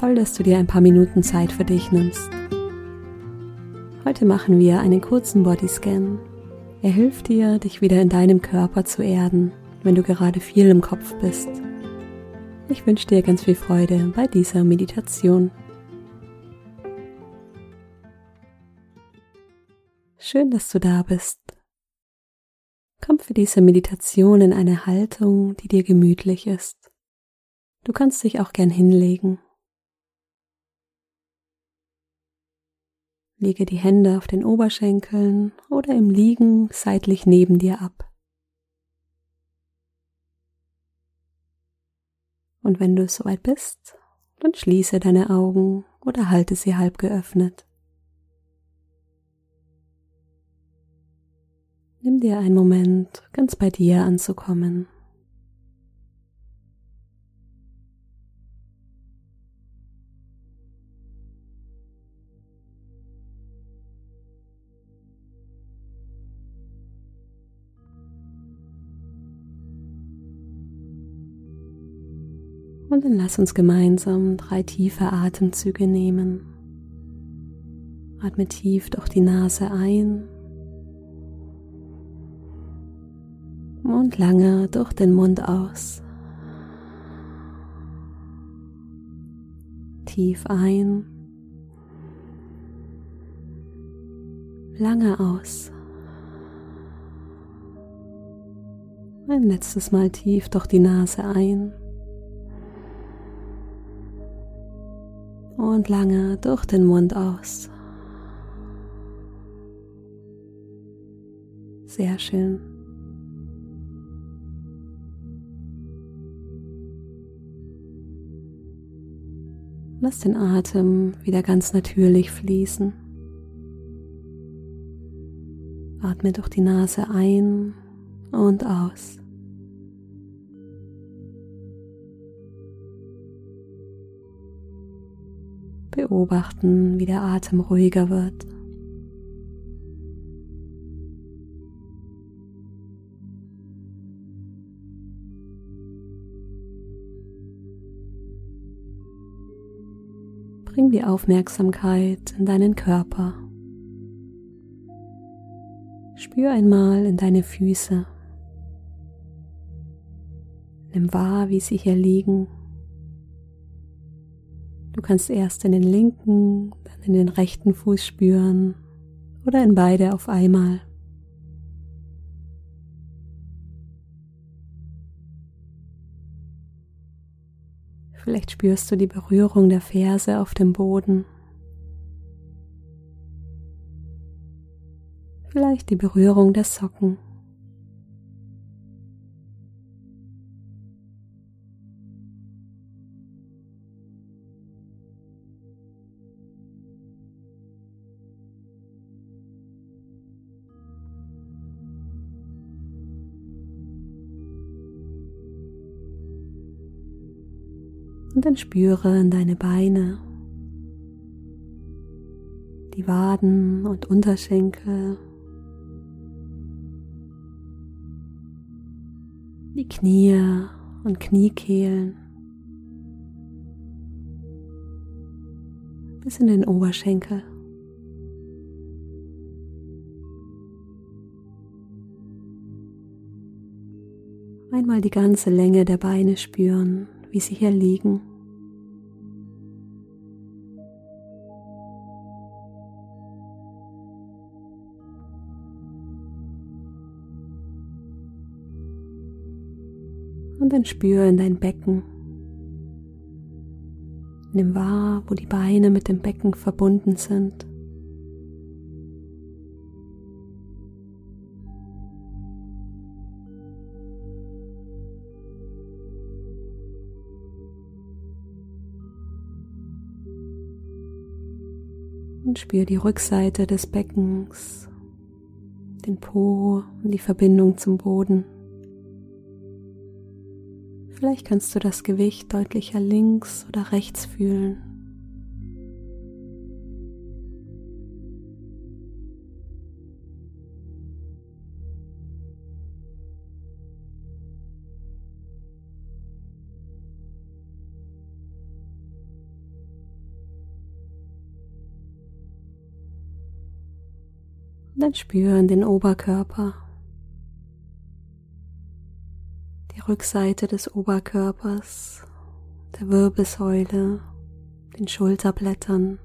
Toll, dass du dir ein paar Minuten Zeit für dich nimmst. Heute machen wir einen kurzen Bodyscan. Er hilft dir, dich wieder in deinem Körper zu erden, wenn du gerade viel im Kopf bist. Ich wünsche dir ganz viel Freude bei dieser Meditation. Schön, dass du da bist. Komm für diese Meditation in eine Haltung, die dir gemütlich ist. Du kannst dich auch gern hinlegen. Lege die Hände auf den Oberschenkeln oder im Liegen seitlich neben dir ab. Und wenn du soweit bist, dann schließe deine Augen oder halte sie halb geöffnet. Nimm dir einen Moment, ganz bei dir anzukommen. Und dann lass uns gemeinsam drei tiefe Atemzüge nehmen. Atme tief durch die Nase ein und lange durch den Mund aus. Tief ein, lange aus. Ein letztes Mal tief durch die Nase ein. Und lange durch den Mund aus. Sehr schön. Lass den Atem wieder ganz natürlich fließen. Atme durch die Nase ein und aus. Beobachten, wie der Atem ruhiger wird. Bring die Aufmerksamkeit in deinen Körper. Spür einmal in deine Füße. Nimm wahr, wie sie hier liegen Du kannst erst in den linken, dann in den rechten Fuß spüren oder in beide auf einmal. Vielleicht spürst du die Berührung der Ferse auf dem Boden. Vielleicht die Berührung der Socken. Und dann spüre in deine Beine, die Waden und Unterschenkel, die Knie und Kniekehlen, bis in den Oberschenkel. Einmal die ganze Länge der Beine spüren, wie sie hier liegen. und dann spür in dein Becken. Nimm wahr, wo die Beine mit dem Becken verbunden sind. Und spür die Rückseite des Beckens, den Po und die Verbindung zum Boden. Vielleicht kannst du das Gewicht deutlicher links oder rechts fühlen. Dann spüren den Oberkörper, Rückseite des Oberkörpers, der Wirbelsäule, den Schulterblättern.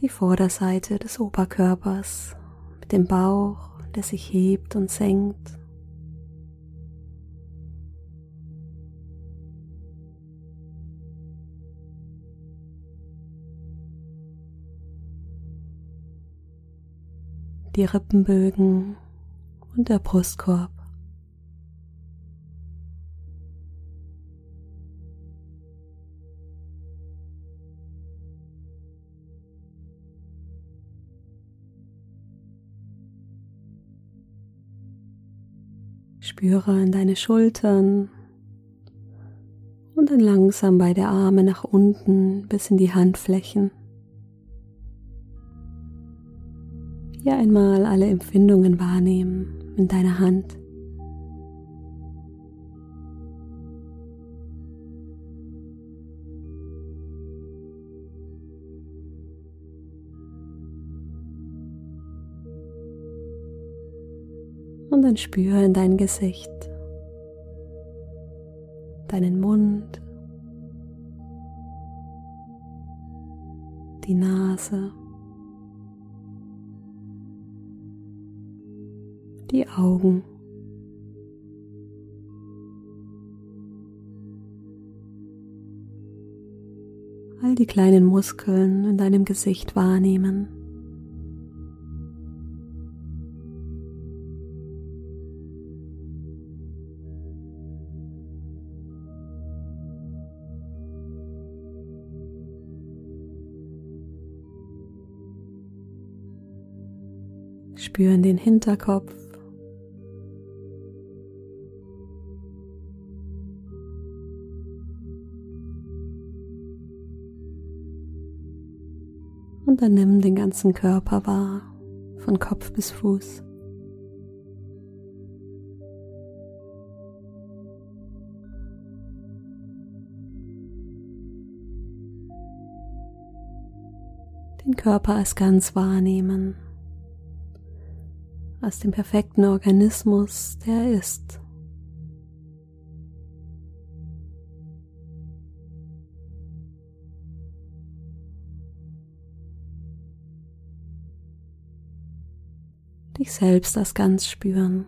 die Vorderseite des Oberkörpers mit dem Bauch, der sich hebt und senkt. Die Rippenbögen und der Brustkorb. Spüre in deine Schultern und dann langsam beide Arme nach unten bis in die Handflächen. Hier einmal alle Empfindungen wahrnehmen in deiner Hand. und dann spüre in dein Gesicht, deinen Mund, die Nase, die Augen. All die kleinen Muskeln in deinem Gesicht wahrnehmen. Spüren den Hinterkopf. Und dann nimm den ganzen Körper wahr, von Kopf bis Fuß. Den Körper als ganz wahrnehmen aus dem perfekten Organismus, der ist. Dich selbst als ganz spüren.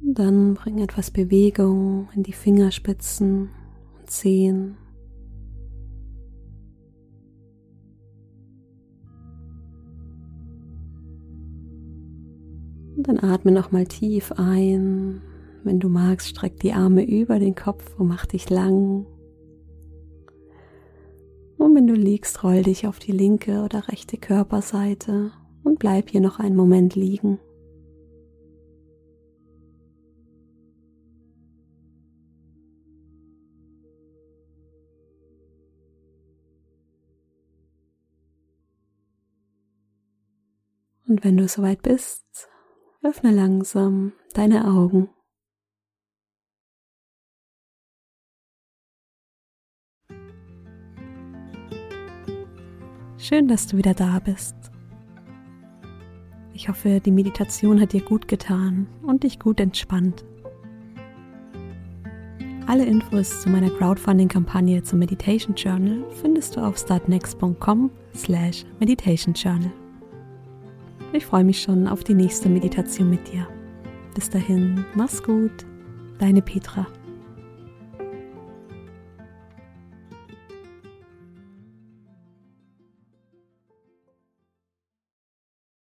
Dann bring etwas Bewegung in die Fingerspitzen und Zehen. Und dann atme nochmal tief ein. Wenn du magst, streck die Arme über den Kopf und mach dich lang. Und wenn du liegst, roll dich auf die linke oder rechte Körperseite und bleib hier noch einen Moment liegen. Und wenn du soweit bist, öffne langsam deine Augen. Schön, dass du wieder da bist. Ich hoffe, die Meditation hat dir gut getan und dich gut entspannt. Alle Infos zu meiner Crowdfunding-Kampagne zum Meditation Journal findest du auf startnext.com slash meditation journal. Ich freue mich schon auf die nächste Meditation mit dir. Bis dahin, mach's gut, deine Petra.